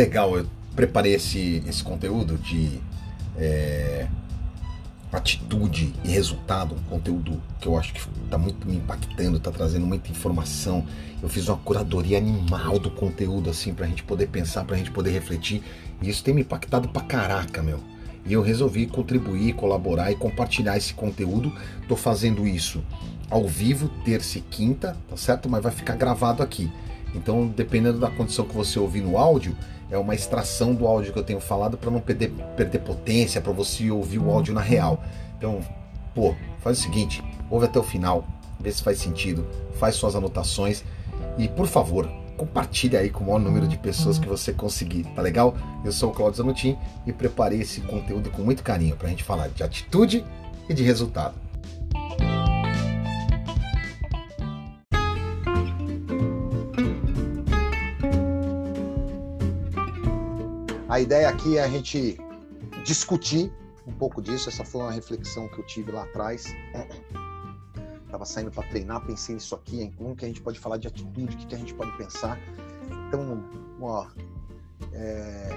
Legal, eu preparei esse, esse conteúdo de é, atitude e resultado, um conteúdo que eu acho que está muito me impactando, está trazendo muita informação. Eu fiz uma curadoria animal do conteúdo, assim, para a gente poder pensar, para a gente poder refletir. E isso tem me impactado pra caraca, meu. E eu resolvi contribuir, colaborar e compartilhar esse conteúdo. Tô fazendo isso ao vivo, terça e quinta, tá certo? Mas vai ficar gravado aqui. Então, dependendo da condição que você ouvir no áudio, é uma extração do áudio que eu tenho falado para não perder, perder potência, para você ouvir o áudio na real. Então, pô, faz o seguinte, ouve até o final, vê se faz sentido, faz suas anotações e, por favor, compartilhe aí com o maior número de pessoas que você conseguir, tá legal? Eu sou o Claudio Zanutin e preparei esse conteúdo com muito carinho para a gente falar de atitude e de resultado. A ideia aqui é a gente discutir um pouco disso. Essa foi uma reflexão que eu tive lá atrás. Estava saindo para treinar, pensei nisso aqui, em como que a gente pode falar de atitude, o que, que a gente pode pensar. Então, ó, é,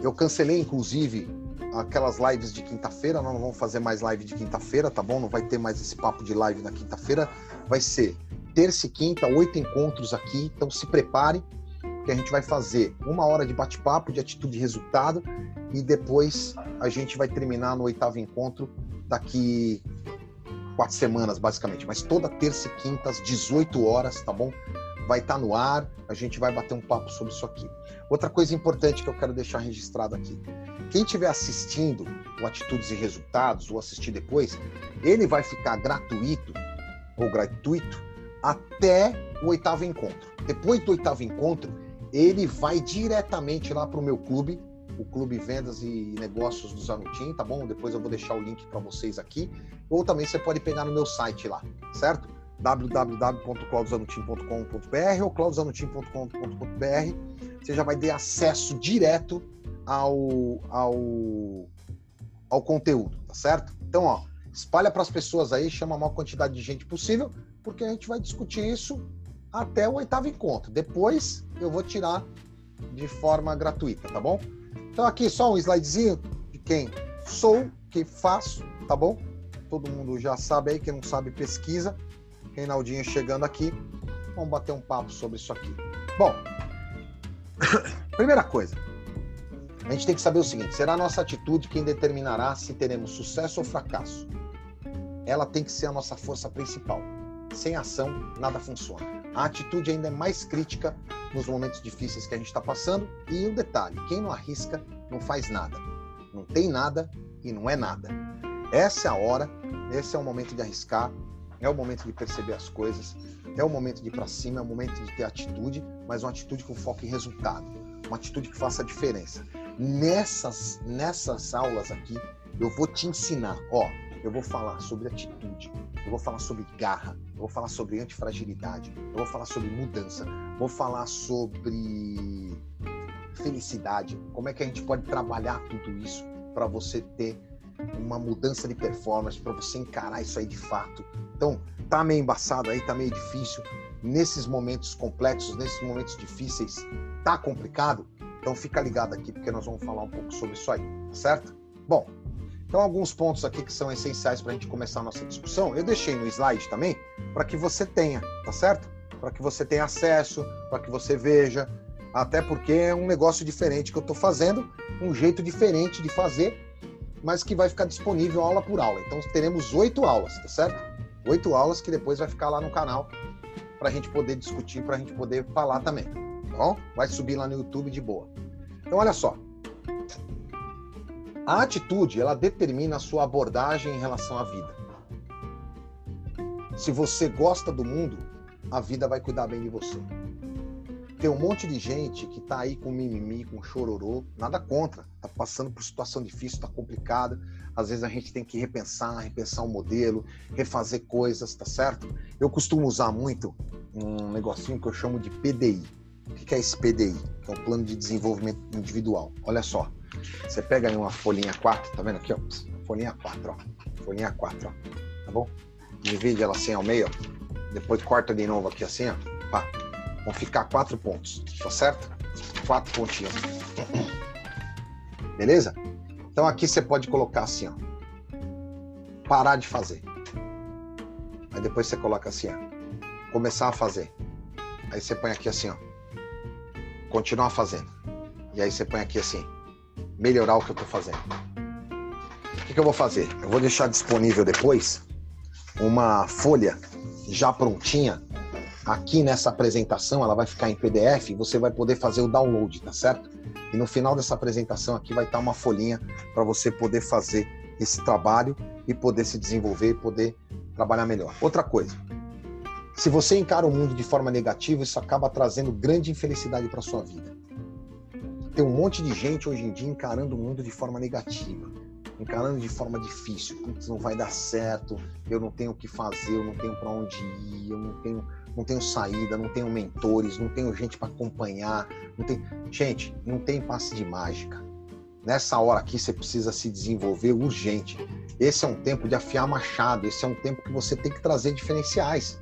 eu cancelei, inclusive, aquelas lives de quinta-feira. Nós não vamos fazer mais live de quinta-feira, tá bom? Não vai ter mais esse papo de live na quinta-feira. Vai ser terça e quinta, oito encontros aqui. Então, se prepare que a gente vai fazer uma hora de bate-papo, de atitude e resultado, e depois a gente vai terminar no oitavo encontro daqui quatro semanas, basicamente. Mas toda terça e quinta, às 18 horas, tá bom? Vai estar tá no ar, a gente vai bater um papo sobre isso aqui. Outra coisa importante que eu quero deixar registrado aqui. Quem estiver assistindo o Atitudes e Resultados, ou assistir depois, ele vai ficar gratuito ou gratuito até o oitavo encontro. Depois do oitavo encontro, ele vai diretamente lá para o meu clube, o Clube Vendas e Negócios do Zanutim, tá bom? Depois eu vou deixar o link para vocês aqui. Ou também você pode pegar no meu site lá, certo? www.claudozanutim.com.br ou claudozanutim.com.br. Você já vai ter acesso direto ao, ao, ao conteúdo, tá certo? Então, ó, espalha para as pessoas aí, chama a maior quantidade de gente possível, porque a gente vai discutir isso até o oitavo encontro. Depois eu vou tirar de forma gratuita, tá bom? Então aqui só um slidezinho de quem sou, que faço, tá bom? Todo mundo já sabe aí, quem não sabe pesquisa. Reinaldinho chegando aqui, vamos bater um papo sobre isso aqui. Bom, primeira coisa, a gente tem que saber o seguinte: será a nossa atitude quem determinará se teremos sucesso ou fracasso. Ela tem que ser a nossa força principal. Sem ação, nada funciona. A atitude ainda é mais crítica nos momentos difíceis que a gente está passando. E um detalhe: quem não arrisca não faz nada. Não tem nada e não é nada. Essa é a hora, esse é o momento de arriscar, é o momento de perceber as coisas, é o momento de ir para cima, é o momento de ter atitude, mas uma atitude com foco em resultado, uma atitude que faça a diferença. Nessas, nessas aulas aqui, eu vou te ensinar, ó, eu vou falar sobre atitude, eu vou falar sobre garra, eu vou falar sobre antifragilidade, eu vou falar sobre mudança, vou falar sobre felicidade, como é que a gente pode trabalhar tudo isso para você ter uma mudança de performance, para você encarar isso aí de fato. Então, tá meio embaçado aí, tá meio difícil. Nesses momentos complexos, nesses momentos difíceis, tá complicado? Então fica ligado aqui porque nós vamos falar um pouco sobre isso aí, certo? Bom, então, alguns pontos aqui que são essenciais para a gente começar a nossa discussão, eu deixei no slide também, para que você tenha, tá certo? Para que você tenha acesso, para que você veja, até porque é um negócio diferente que eu estou fazendo, um jeito diferente de fazer, mas que vai ficar disponível aula por aula. Então, teremos oito aulas, tá certo? Oito aulas que depois vai ficar lá no canal para a gente poder discutir, para a gente poder falar também. Tá bom? Vai subir lá no YouTube de boa. Então, olha só. A atitude, ela determina a sua abordagem em relação à vida. Se você gosta do mundo, a vida vai cuidar bem de você. Tem um monte de gente que tá aí com mimimi, com chororô, nada contra, tá passando por situação difícil, tá complicada. Às vezes a gente tem que repensar, repensar o um modelo, refazer coisas, tá certo? Eu costumo usar muito um negocinho que eu chamo de PDI. O que é esse PDI? Que é o Plano de Desenvolvimento Individual. Olha só, você pega aí uma folhinha 4, tá vendo aqui, ó? Folhinha 4, ó. Folhinha 4, ó. Tá bom? Divide ela assim ao meio, ó. Depois corta de novo aqui assim, ó. Pá. Vão ficar quatro pontos, tá certo? Quatro pontinhos. Beleza? Então aqui você pode colocar assim, ó. Parar de fazer. Aí depois você coloca assim, ó. Começar a fazer. Aí você põe aqui assim, ó. Continuar fazendo. E aí você põe aqui assim. Melhorar o que eu tô fazendo. O que, que eu vou fazer? Eu vou deixar disponível depois uma folha já prontinha aqui nessa apresentação, ela vai ficar em PDF, você vai poder fazer o download, tá certo? E no final dessa apresentação aqui vai estar uma folhinha para você poder fazer esse trabalho e poder se desenvolver e poder trabalhar melhor. Outra coisa, se você encara o mundo de forma negativa, isso acaba trazendo grande infelicidade para sua vida. Tem um monte de gente hoje em dia encarando o mundo de forma negativa encarando de forma difícil. Putz, não vai dar certo, eu não tenho o que fazer, eu não tenho para onde ir, eu não tenho, não tenho saída, não tenho mentores, não tenho gente para acompanhar. Não tem... Gente, não tem passe de mágica. Nessa hora aqui você precisa se desenvolver urgente. Esse é um tempo de afiar machado, esse é um tempo que você tem que trazer diferenciais.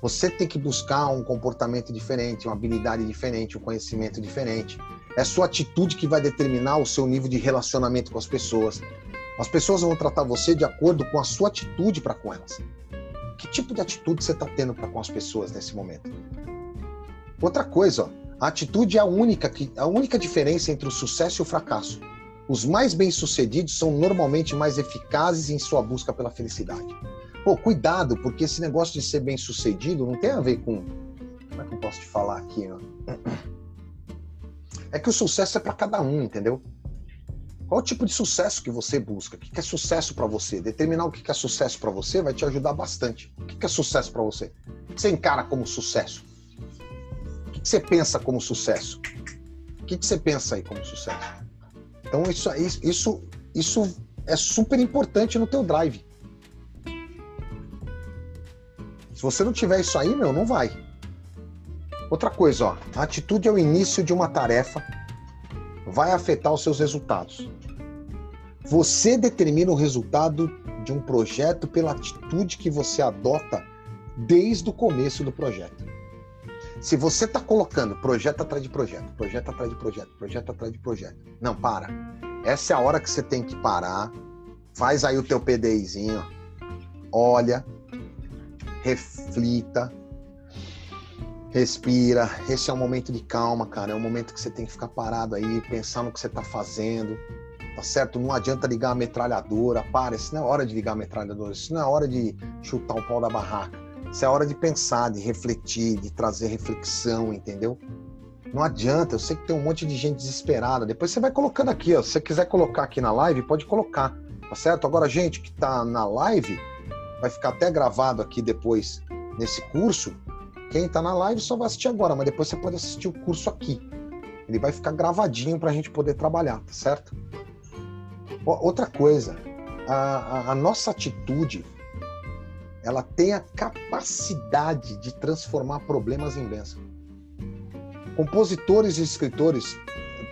Você tem que buscar um comportamento diferente, uma habilidade diferente, um conhecimento diferente. É sua atitude que vai determinar o seu nível de relacionamento com as pessoas. As pessoas vão tratar você de acordo com a sua atitude para com elas. Que tipo de atitude você está tendo para com as pessoas nesse momento? Outra coisa, ó, a atitude é a única, que, a única diferença entre o sucesso e o fracasso. Os mais bem-sucedidos são normalmente mais eficazes em sua busca pela felicidade. Pô, cuidado, porque esse negócio de ser bem-sucedido não tem a ver com. Como é que eu posso te falar aqui? Ó? É que o sucesso é para cada um, entendeu? Qual o tipo de sucesso que você busca? O que é sucesso para você? Determinar o que é sucesso para você vai te ajudar bastante. O que é sucesso para você? O que você encara como sucesso? O que você pensa como sucesso? O que você pensa aí como sucesso? Então isso, isso, isso é super importante no teu drive. Se você não tiver isso aí, meu, não vai. Outra coisa, ó, a atitude é o início de uma tarefa, vai afetar os seus resultados. Você determina o resultado de um projeto pela atitude que você adota desde o começo do projeto. Se você está colocando projeto atrás de projeto, projeto atrás de projeto, projeto atrás de projeto, não para. Essa é a hora que você tem que parar. Faz aí o teu PDIzinho, olha, reflita, Respira. Esse é um momento de calma, cara. É um momento que você tem que ficar parado aí, pensar no que você está fazendo. Tá certo? Não adianta ligar a metralhadora. Para, isso não é hora de ligar a metralhadora. Isso não é hora de chutar o pau da barraca. Isso é hora de pensar, de refletir, de trazer reflexão, entendeu? Não adianta, eu sei que tem um monte de gente desesperada. Depois você vai colocando aqui, ó. Se você quiser colocar aqui na live, pode colocar, tá certo? Agora, gente que tá na live, vai ficar até gravado aqui depois nesse curso. Quem está na live só vai assistir agora, mas depois você pode assistir o curso aqui. Ele vai ficar gravadinho para a gente poder trabalhar, tá certo? Outra coisa, a, a, a nossa atitude, ela tem a capacidade de transformar problemas em bênção. Compositores e escritores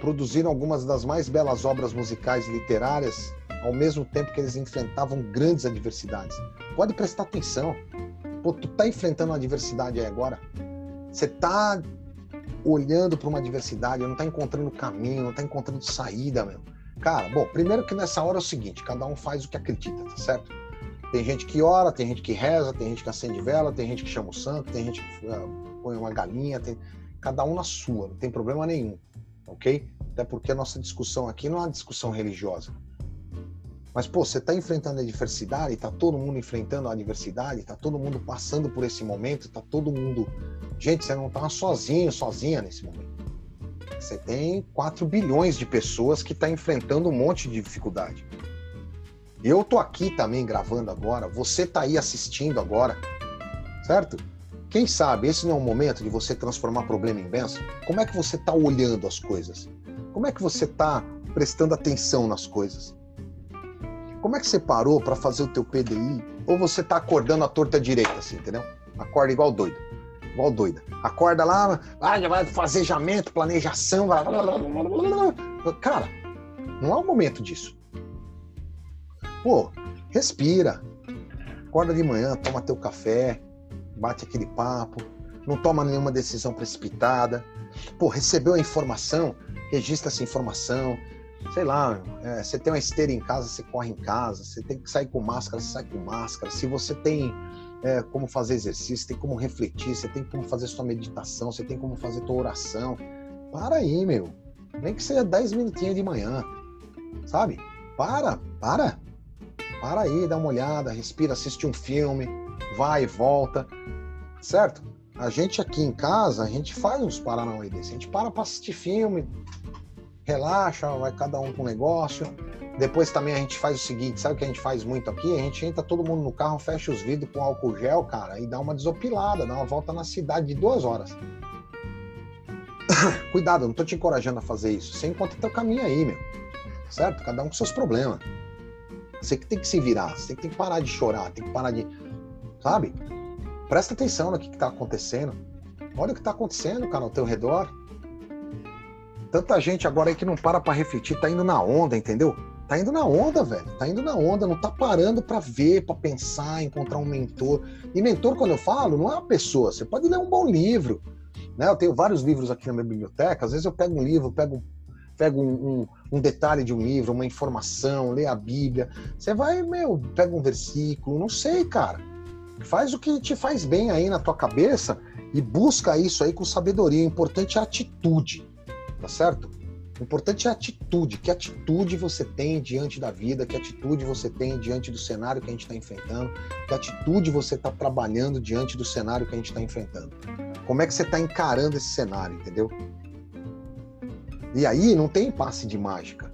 produziram algumas das mais belas obras musicais e literárias ao mesmo tempo que eles enfrentavam grandes adversidades. Pode prestar atenção. Pô, tu tá enfrentando uma adversidade aí agora. Você tá olhando para uma adversidade, não tá encontrando caminho, não tá encontrando saída, meu. Cara, bom, primeiro que nessa hora é o seguinte, cada um faz o que acredita, tá certo? Tem gente que ora, tem gente que reza, tem gente que acende vela, tem gente que chama o santo, tem gente que uh, põe uma galinha, tem... cada um na sua, não tem problema nenhum, ok? Até porque a nossa discussão aqui não é uma discussão religiosa. Mas, pô, você está enfrentando a adversidade, está todo mundo enfrentando a adversidade, está todo mundo passando por esse momento, está todo mundo. Gente, você não está sozinho, sozinha nesse momento. Você tem 4 bilhões de pessoas que estão tá enfrentando um monte de dificuldade. Eu tô aqui também gravando agora, você tá aí assistindo agora, certo? Quem sabe esse não é o momento de você transformar problema em bênção? Como é que você está olhando as coisas? Como é que você está prestando atenção nas coisas? Como é que você parou para fazer o teu PDI? Ou você tá acordando a torta direita, assim, entendeu? Acorda igual doido. Igual doida. Acorda lá, ah, já vai fazejamento, planejação. Blá, blá, blá, Cara, não é o momento disso. Pô, respira. Acorda de manhã, toma teu café, bate aquele papo, não toma nenhuma decisão precipitada. Pô, recebeu a informação, registra essa informação. Sei lá, é, você tem uma esteira em casa, você corre em casa. Você tem que sair com máscara, você sai com máscara. Se você tem é, como fazer exercício, tem como refletir, você tem como fazer sua meditação, você tem como fazer tua oração. Para aí, meu. Nem que seja 10 minutinhos de manhã. Sabe? Para, para. Para aí, dá uma olhada, respira, assiste um filme, vai e volta. Certo? A gente aqui em casa, a gente faz uns paranauê desse. A gente para para assistir filme, relaxa, vai cada um com um negócio. Depois também a gente faz o seguinte, sabe o que a gente faz muito aqui? A gente entra todo mundo no carro, fecha os vidros com álcool gel, cara, e dá uma desopilada, dá uma volta na cidade de duas horas. Cuidado, não tô te encorajando a fazer isso. Você encontra teu caminho aí, meu. Certo? Cada um com seus problemas. Você que tem que se virar, você tem que parar de chorar, tem que parar de. Sabe? Presta atenção no que está acontecendo. Olha o que está acontecendo, cara, ao teu redor. Tanta gente agora aí que não para para refletir, tá indo na onda, entendeu? Tá indo na onda, velho. Tá indo na onda, não tá parando para ver, para pensar, encontrar um mentor. E mentor, quando eu falo, não é uma pessoa. Você pode ler um bom livro. Né? Eu tenho vários livros aqui na minha biblioteca. Às vezes eu pego um livro, pego, pego um, um, um detalhe de um livro, uma informação, lê a Bíblia. Você vai, meu, pega um versículo, não sei, cara. Faz o que te faz bem aí na tua cabeça e busca isso aí com sabedoria. O importante é a atitude, tá certo? O importante é a atitude. Que atitude você tem diante da vida, que atitude você tem diante do cenário que a gente está enfrentando, que atitude você está trabalhando diante do cenário que a gente está enfrentando. Como é que você está encarando esse cenário, entendeu? E aí não tem passe de mágica.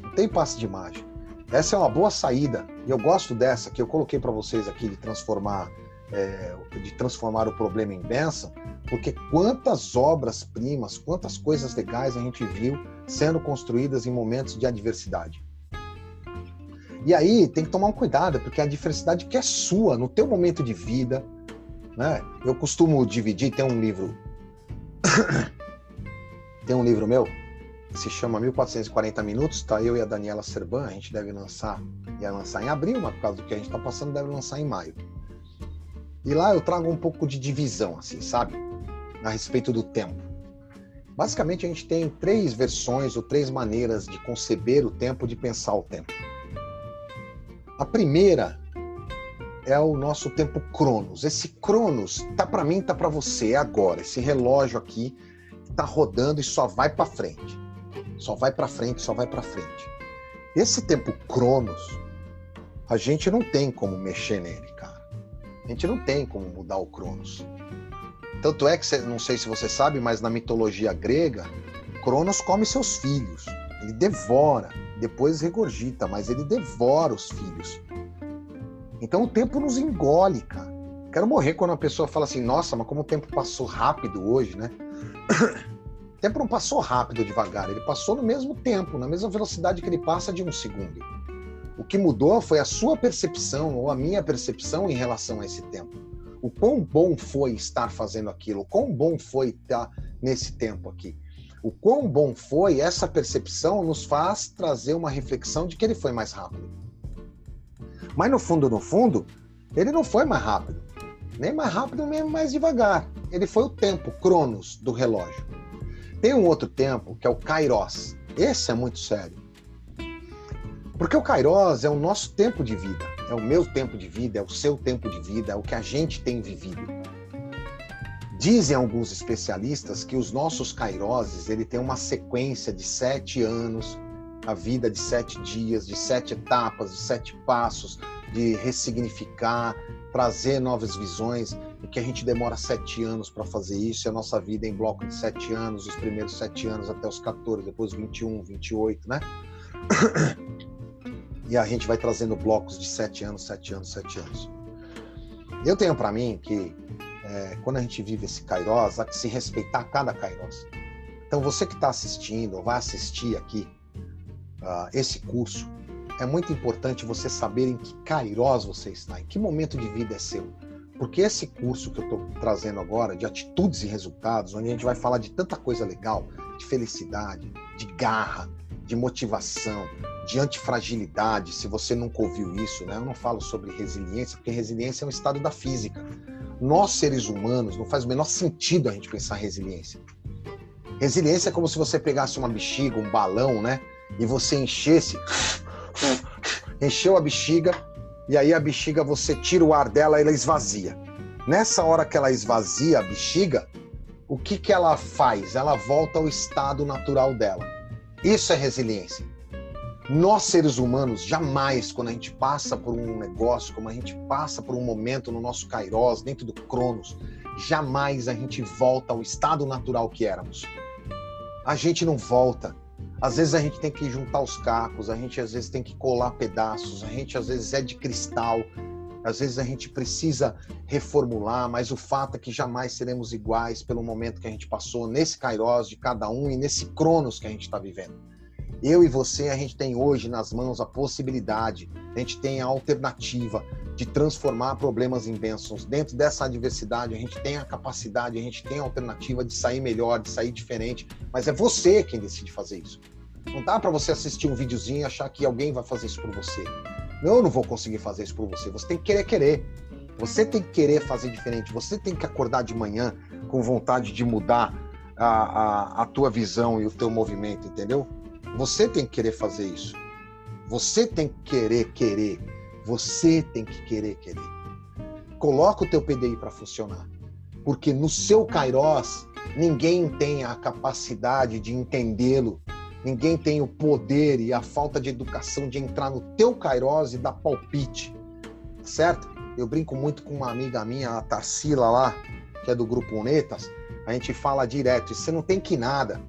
Não tem passe de mágica. Essa é uma boa saída e eu gosto dessa que eu coloquei para vocês aqui de transformar é, de transformar o problema em bênção, porque quantas obras primas, quantas coisas legais a gente viu sendo construídas em momentos de adversidade. E aí tem que tomar um cuidado, porque a adversidade que é sua, no teu momento de vida, né? Eu costumo dividir, tem um livro tem um livro meu se chama 1440 Minutos, tá? Eu e a Daniela Serban, a gente deve lançar, ia lançar em abril, mas por causa do que a gente está passando, deve lançar em maio. E lá eu trago um pouco de divisão, assim, sabe? A respeito do tempo. Basicamente, a gente tem três versões ou três maneiras de conceber o tempo, de pensar o tempo. A primeira é o nosso tempo Cronos. Esse Cronos tá para mim, tá para você, é agora. Esse relógio aqui tá rodando e só vai para frente. Só vai para frente, só vai para frente. Esse tempo Cronos, a gente não tem como mexer nele. A gente não tem como mudar o Cronos. Tanto é que, não sei se você sabe, mas na mitologia grega, Cronos come seus filhos. Ele devora, depois regurgita, mas ele devora os filhos. Então o tempo nos engole, cara. Quero morrer quando uma pessoa fala assim, nossa, mas como o tempo passou rápido hoje, né? tempo não passou rápido devagar, ele passou no mesmo tempo, na mesma velocidade que ele passa de um segundo. O que mudou foi a sua percepção ou a minha percepção em relação a esse tempo. O quão bom foi estar fazendo aquilo, o quão bom foi estar nesse tempo aqui. O quão bom foi essa percepção nos faz trazer uma reflexão de que ele foi mais rápido. Mas no fundo, no fundo, ele não foi mais rápido. Nem mais rápido, nem mais devagar. Ele foi o tempo, Cronos, do relógio. Tem um outro tempo que é o Kairos. Esse é muito sério. Porque o Kairos é o nosso tempo de vida, é o meu tempo de vida, é o seu tempo de vida, é o que a gente tem vivido. Dizem alguns especialistas que os nossos Kairoses ele tem uma sequência de sete anos, a vida de sete dias, de sete etapas, de sete passos, de ressignificar, trazer novas visões e que a gente demora sete anos para fazer isso, e a nossa vida é em bloco de sete anos, os primeiros sete anos até os 14, depois 21, 28, né? E a gente vai trazendo blocos de sete anos, sete anos, sete anos. Eu tenho para mim que é, quando a gente vive esse Kairos, há que se respeitar cada Kairos. Então você que está assistindo ou vai assistir aqui uh, esse curso, é muito importante você saber em que Kairos você está, em que momento de vida é seu. Porque esse curso que eu estou trazendo agora, de atitudes e resultados, onde a gente vai falar de tanta coisa legal, de felicidade, de garra, de motivação, de antifragilidade, se você nunca ouviu isso, né? Eu não falo sobre resiliência, porque resiliência é um estado da física. Nós, seres humanos, não faz o menor sentido a gente pensar em resiliência. Resiliência é como se você pegasse uma bexiga, um balão, né? E você enchesse, encheu a bexiga, e aí a bexiga você tira o ar dela e ela esvazia. Nessa hora que ela esvazia a bexiga, o que, que ela faz? Ela volta ao estado natural dela. Isso é resiliência. Nós, seres humanos, jamais, quando a gente passa por um negócio, como a gente passa por um momento no nosso Kairos, dentro do Cronos, jamais a gente volta ao estado natural que éramos. A gente não volta. Às vezes a gente tem que juntar os cacos, a gente às vezes tem que colar pedaços, a gente às vezes é de cristal, às vezes a gente precisa reformular, mas o fato é que jamais seremos iguais pelo momento que a gente passou nesse Kairos de cada um e nesse Cronos que a gente está vivendo. Eu e você, a gente tem hoje nas mãos a possibilidade, a gente tem a alternativa de transformar problemas em bênçãos. Dentro dessa adversidade, a gente tem a capacidade, a gente tem a alternativa de sair melhor, de sair diferente, mas é você quem decide fazer isso. Não dá para você assistir um videozinho e achar que alguém vai fazer isso por você. Eu não vou conseguir fazer isso por você. Você tem que querer querer. Você tem que querer fazer diferente. Você tem que acordar de manhã com vontade de mudar a, a, a tua visão e o teu movimento, entendeu? Você tem que querer fazer isso. Você tem que querer querer. Você tem que querer querer. Coloca o teu PDI para funcionar. Porque no seu Kairos, ninguém tem a capacidade de entendê-lo Ninguém tem o poder e a falta de educação de entrar no teu Kairos e dar palpite, certo? Eu brinco muito com uma amiga minha, a Tarsila lá, que é do grupo Unetas, a gente fala direto, você não tem que nada.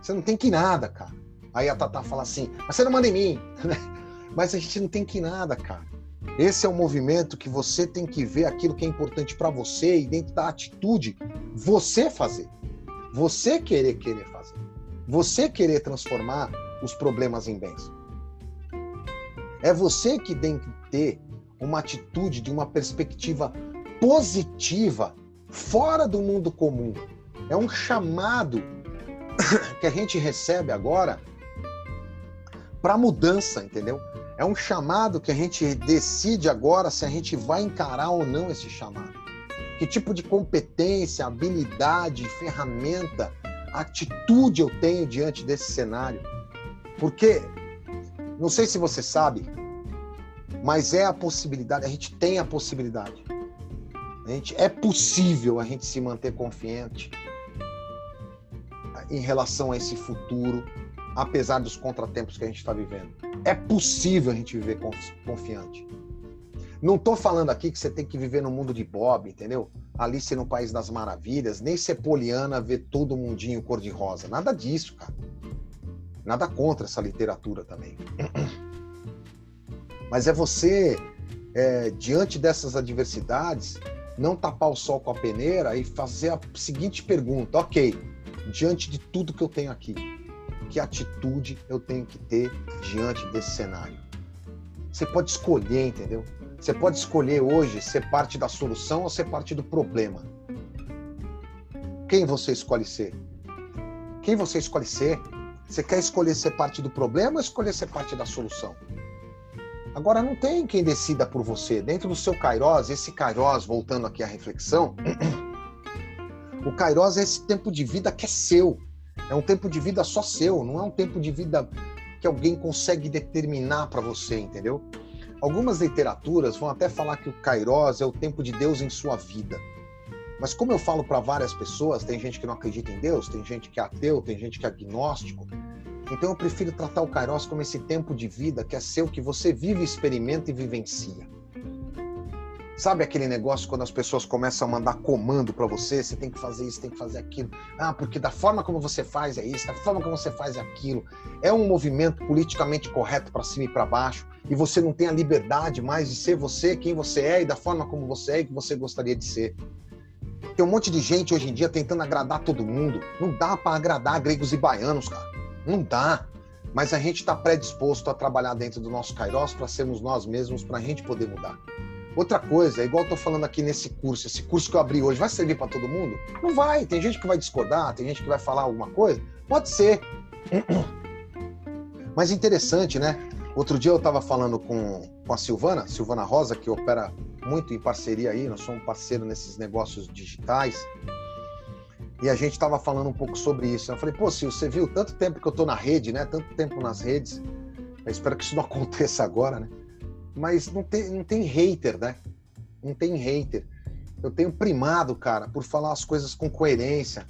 Você não tem que nada, cara. Aí a Tata fala assim, mas você não manda em mim. mas a gente não tem que nada, cara. Esse é o movimento que você tem que ver aquilo que é importante para você e dentro da atitude, você fazer. Você querer querer fazer. Você querer transformar os problemas em bens. É você que tem que ter uma atitude de uma perspectiva positiva fora do mundo comum. É um chamado que a gente recebe agora para mudança, entendeu? É um chamado que a gente decide agora se a gente vai encarar ou não esse chamado. Que tipo de competência, habilidade, ferramenta atitude eu tenho diante desse cenário. Porque, não sei se você sabe, mas é a possibilidade, a gente tem a possibilidade. A gente, é possível a gente se manter confiante em relação a esse futuro, apesar dos contratempos que a gente está vivendo. É possível a gente viver confiante. Não estou falando aqui que você tem que viver no mundo de Bob, entendeu? Alice no País das Maravilhas, nem ser poliana, ver todo mundinho cor-de-rosa. Nada disso, cara. Nada contra essa literatura também. Mas é você, é, diante dessas adversidades, não tapar o sol com a peneira e fazer a seguinte pergunta: ok, diante de tudo que eu tenho aqui, que atitude eu tenho que ter diante desse cenário? Você pode escolher, entendeu? Você pode escolher hoje ser parte da solução ou ser parte do problema. Quem você escolhe ser? Quem você escolhe ser? Você quer escolher ser parte do problema ou escolher ser parte da solução? Agora, não tem quem decida por você. Dentro do seu Kairos, esse Kairos, voltando aqui à reflexão, o Kairos é esse tempo de vida que é seu. É um tempo de vida só seu, não é um tempo de vida que alguém consegue determinar para você, entendeu? Algumas literaturas vão até falar que o Kairos é o tempo de Deus em sua vida. Mas como eu falo para várias pessoas, tem gente que não acredita em Deus, tem gente que é ateu, tem gente que é agnóstico. Então eu prefiro tratar o Kairos como esse tempo de vida que é seu, que você vive, experimenta e vivencia. Sabe aquele negócio quando as pessoas começam a mandar comando para você, você tem que fazer isso, tem que fazer aquilo. Ah, porque da forma como você faz é isso, da forma como você faz é aquilo. É um movimento politicamente correto para cima e para baixo, e você não tem a liberdade mais de ser você, quem você é e da forma como você é e que você gostaria de ser. Tem um monte de gente hoje em dia tentando agradar todo mundo. Não dá para agradar gregos e baianos, cara. Não dá. Mas a gente está predisposto a trabalhar dentro do nosso Kairos para sermos nós mesmos, para a gente poder mudar. Outra coisa, é igual eu tô falando aqui nesse curso, esse curso que eu abri hoje, vai servir para todo mundo? Não vai. Tem gente que vai discordar, tem gente que vai falar alguma coisa. Pode ser. Mas interessante, né? Outro dia eu estava falando com, com a Silvana, Silvana Rosa, que opera muito em parceria aí, nós somos parceiro nesses negócios digitais. E a gente estava falando um pouco sobre isso. Eu falei, pô, Sil, você viu tanto tempo que eu estou na rede, né? Tanto tempo nas redes. Eu espero que isso não aconteça agora, né? Mas não tem, não tem hater, né? Não tem hater. Eu tenho primado, cara, por falar as coisas com coerência.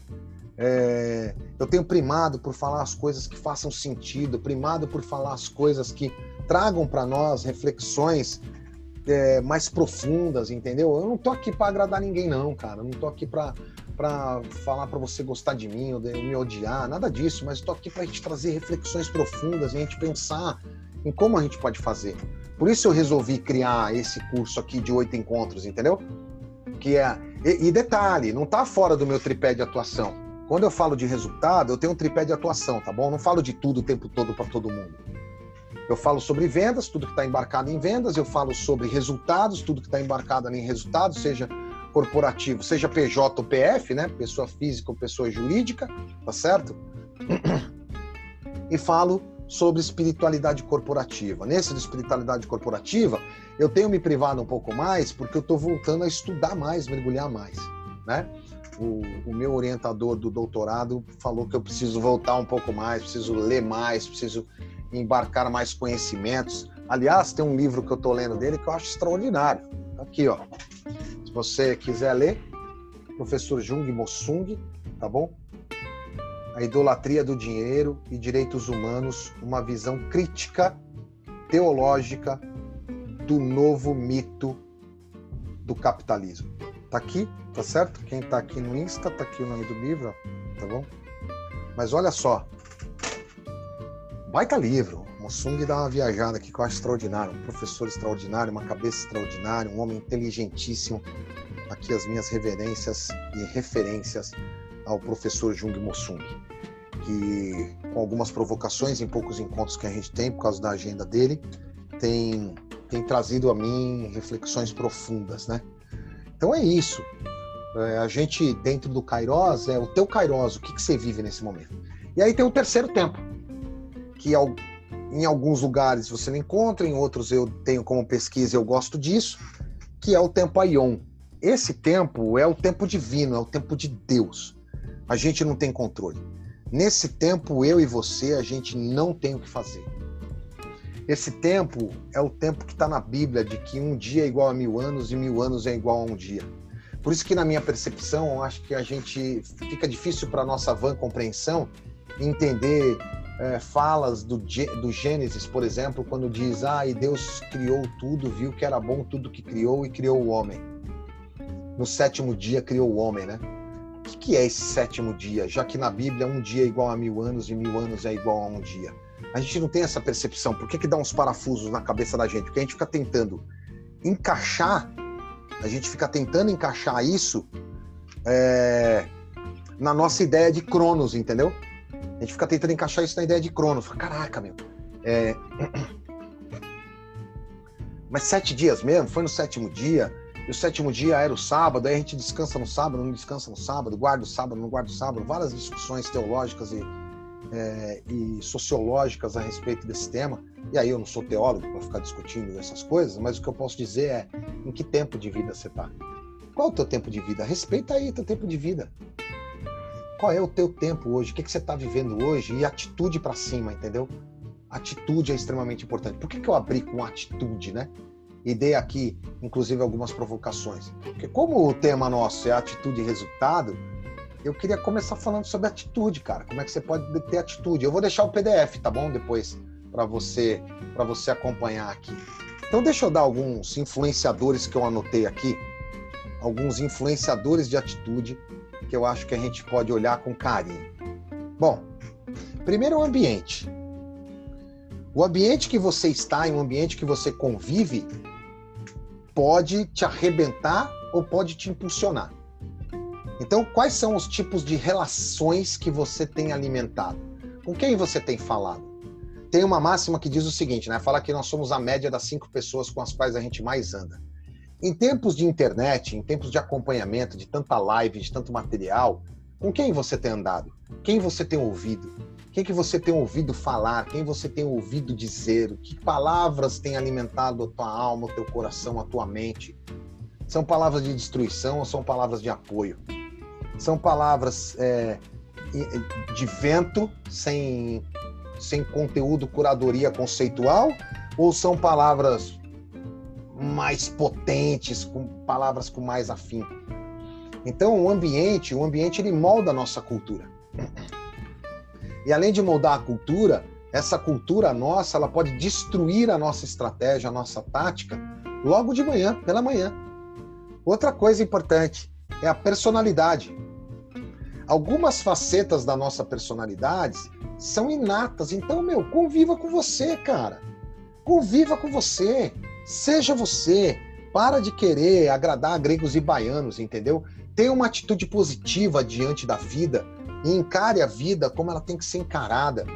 É, eu tenho primado por falar as coisas que façam sentido, primado por falar as coisas que tragam para nós reflexões é, mais profundas, entendeu? Eu não tô aqui para agradar ninguém, não, cara. Eu não tô aqui para para falar para você gostar de mim ou de me odiar, nada disso, mas estou aqui para gente trazer reflexões profundas e a gente pensar em como a gente pode fazer. Por isso eu resolvi criar esse curso aqui de oito encontros, entendeu? Que é e, e detalhe, não está fora do meu tripé de atuação. Quando eu falo de resultado, eu tenho um tripé de atuação, tá bom? Não falo de tudo o tempo todo para todo mundo. Eu falo sobre vendas, tudo que está embarcado em vendas. Eu falo sobre resultados, tudo que está embarcado em resultados, seja corporativo, seja PJ ou PF, né? Pessoa física ou pessoa jurídica, tá certo? E falo sobre espiritualidade corporativa. Nesse de espiritualidade corporativa, eu tenho me privado um pouco mais porque eu estou voltando a estudar mais, mergulhar mais, né? o, o, meu orientador do doutorado falou que eu preciso voltar um pouco mais, preciso ler mais, preciso embarcar mais conhecimentos. Aliás, tem um livro que eu estou lendo dele que eu acho extraordinário. Tá aqui, ó. Se você quiser ler, professor Jung Mossung, tá bom? A idolatria do dinheiro e direitos humanos, uma visão crítica teológica do novo mito do capitalismo. Tá aqui, tá certo? Quem tá aqui no Insta, tá aqui o nome do livro, tá bom? Mas olha só. Baita livro. Mossung dá uma viajada aqui que eu acho extraordinário. Um professor extraordinário, uma cabeça extraordinária, um homem inteligentíssimo. Aqui as minhas reverências e referências ao professor Jung Mossung, que com algumas provocações em poucos encontros que a gente tem por causa da agenda dele, tem, tem trazido a mim reflexões profundas, né? Então é isso. É, a gente, dentro do Kairos, é o teu Kairos, o que, que você vive nesse momento. E aí tem o terceiro tempo, que em alguns lugares você não encontra, em outros eu tenho como pesquisa, eu gosto disso, que é o tempo Aion. Esse tempo é o tempo divino, é o tempo de Deus. A gente não tem controle. Nesse tempo, eu e você, a gente não tem o que fazer. Esse tempo é o tempo que está na Bíblia, de que um dia é igual a mil anos e mil anos é igual a um dia. Por isso que, na minha percepção, acho que a gente fica difícil para nossa vã compreensão entender é, falas do, do Gênesis, por exemplo, quando diz: Ah, e Deus criou tudo, viu que era bom tudo que criou e criou o homem. No sétimo dia criou o homem, né? O que, é esse sétimo dia? Já que na Bíblia um dia é igual a mil anos e mil anos é igual a um dia. A gente não tem essa percepção. Por que, que dá uns parafusos na cabeça da gente? Porque a gente fica tentando encaixar, a gente fica tentando encaixar isso é, na nossa ideia de Cronos, entendeu? A gente fica tentando encaixar isso na ideia de Cronos. Caraca, meu. É... Mas sete dias mesmo? Foi no sétimo dia? E o sétimo dia era o sábado, aí a gente descansa no sábado, não descansa no sábado, guarda o sábado, não guarda o sábado, várias discussões teológicas e é, e sociológicas a respeito desse tema. E aí eu não sou teólogo para ficar discutindo essas coisas, mas o que eu posso dizer é em que tempo de vida você está. Qual é o teu tempo de vida? Respeita aí teu tempo de vida. Qual é o teu tempo hoje? O que, que você está vivendo hoje? E atitude para cima, entendeu? Atitude é extremamente importante. Por que, que eu abri com atitude, né? E dei aqui, inclusive, algumas provocações. Porque como o tema nosso é atitude e resultado, eu queria começar falando sobre atitude, cara. Como é que você pode ter atitude? Eu vou deixar o PDF, tá bom? Depois para você para você acompanhar aqui. Então deixa eu dar alguns influenciadores que eu anotei aqui, alguns influenciadores de atitude que eu acho que a gente pode olhar com carinho. Bom, primeiro o ambiente. O ambiente que você está, em um ambiente que você convive, pode te arrebentar ou pode te impulsionar. Então, quais são os tipos de relações que você tem alimentado? Com quem você tem falado? Tem uma máxima que diz o seguinte, né? Fala que nós somos a média das cinco pessoas com as quais a gente mais anda. Em tempos de internet, em tempos de acompanhamento, de tanta live, de tanto material, com quem você tem andado? Quem você tem ouvido? Quem que você tem ouvido falar? Quem você tem ouvido dizer? Que palavras têm alimentado a tua alma, o teu coração, a tua mente? São palavras de destruição ou são palavras de apoio? São palavras é, de vento, sem, sem conteúdo, curadoria conceitual? Ou são palavras mais potentes, com palavras com mais afim? Então, o ambiente, o ambiente ele molda a nossa cultura. E além de moldar a cultura, essa cultura nossa, ela pode destruir a nossa estratégia, a nossa tática, logo de manhã, pela manhã. Outra coisa importante é a personalidade. Algumas facetas da nossa personalidade são inatas, então, meu, conviva com você, cara. Conviva com você. Seja você. Para de querer agradar gregos e baianos, entendeu? Tenha uma atitude positiva diante da vida e encare a vida como ela tem que ser encarada,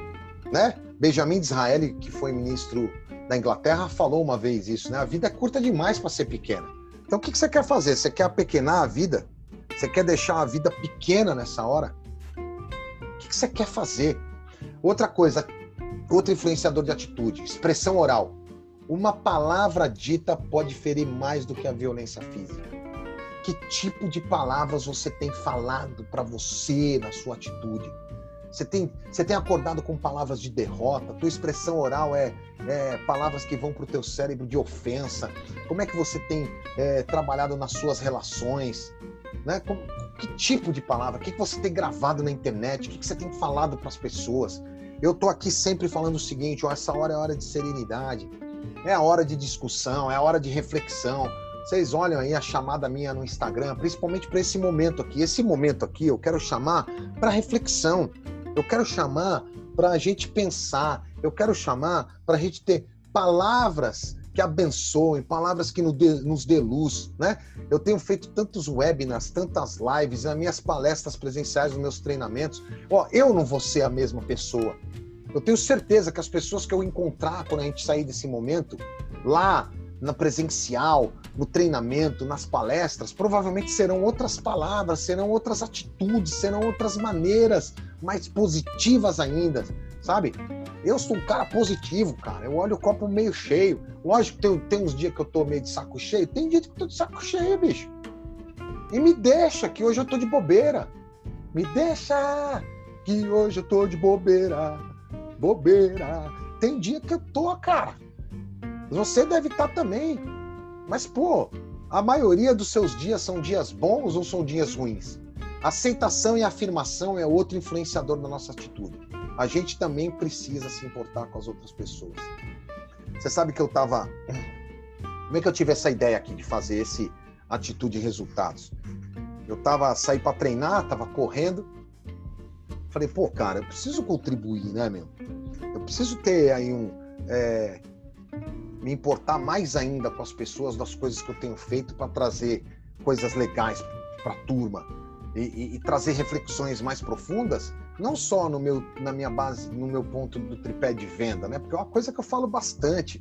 né? Benjamin Disraeli, que foi ministro da Inglaterra, falou uma vez isso, né? A vida é curta demais para ser pequena. Então o que, você quer fazer? Você quer apequenar a vida? Você quer deixar a vida pequena nessa hora? O que, você quer fazer? Outra coisa, outro influenciador de atitude, expressão oral. Uma palavra dita pode ferir mais do que a violência física que tipo de palavras você tem falado para você na sua atitude. Você tem, você tem acordado com palavras de derrota? Tua expressão oral é, é palavras que vão para o teu cérebro de ofensa? Como é que você tem é, trabalhado nas suas relações? Né? Que tipo de palavra? O que, que você tem gravado na internet? O que, que você tem falado para as pessoas? Eu estou aqui sempre falando o seguinte: ó, essa hora é hora de serenidade, é a hora de discussão, é a hora de reflexão. Vocês olham aí a chamada minha no Instagram, principalmente para esse momento aqui. Esse momento aqui eu quero chamar para reflexão. Eu quero chamar para a gente pensar. Eu quero chamar para a gente ter palavras que abençoem, palavras que nos dê luz, né? Eu tenho feito tantos webinars, tantas lives, nas minhas palestras presenciais, nos meus treinamentos. Ó, eu não vou ser a mesma pessoa. Eu tenho certeza que as pessoas que eu encontrar quando a gente sair desse momento, lá na presencial, no treinamento, nas palestras, provavelmente serão outras palavras, serão outras atitudes, serão outras maneiras mais positivas ainda, sabe? Eu sou um cara positivo, cara. Eu olho o copo meio cheio. Lógico tem, tem uns dias que eu tô meio de saco cheio. Tem dia que eu tô de saco cheio, bicho. E me deixa, que hoje eu tô de bobeira. Me deixa, que hoje eu tô de bobeira. Bobeira. Tem dia que eu tô, cara você deve estar também. Mas, pô, a maioria dos seus dias são dias bons ou são dias ruins? Aceitação e afirmação é outro influenciador da nossa atitude. A gente também precisa se importar com as outras pessoas. Você sabe que eu tava. Como é que eu tive essa ideia aqui de fazer esse atitude e resultados? Eu tava saí para treinar, tava correndo. Falei, pô, cara, eu preciso contribuir, né, meu? Eu preciso ter aí um. É, me importar mais ainda com as pessoas, das coisas que eu tenho feito para trazer coisas legais para a turma e, e, e, trazer reflexões mais profundas, não só no meu, na minha base, no meu ponto do tripé de venda, né? Porque é uma coisa que eu falo bastante.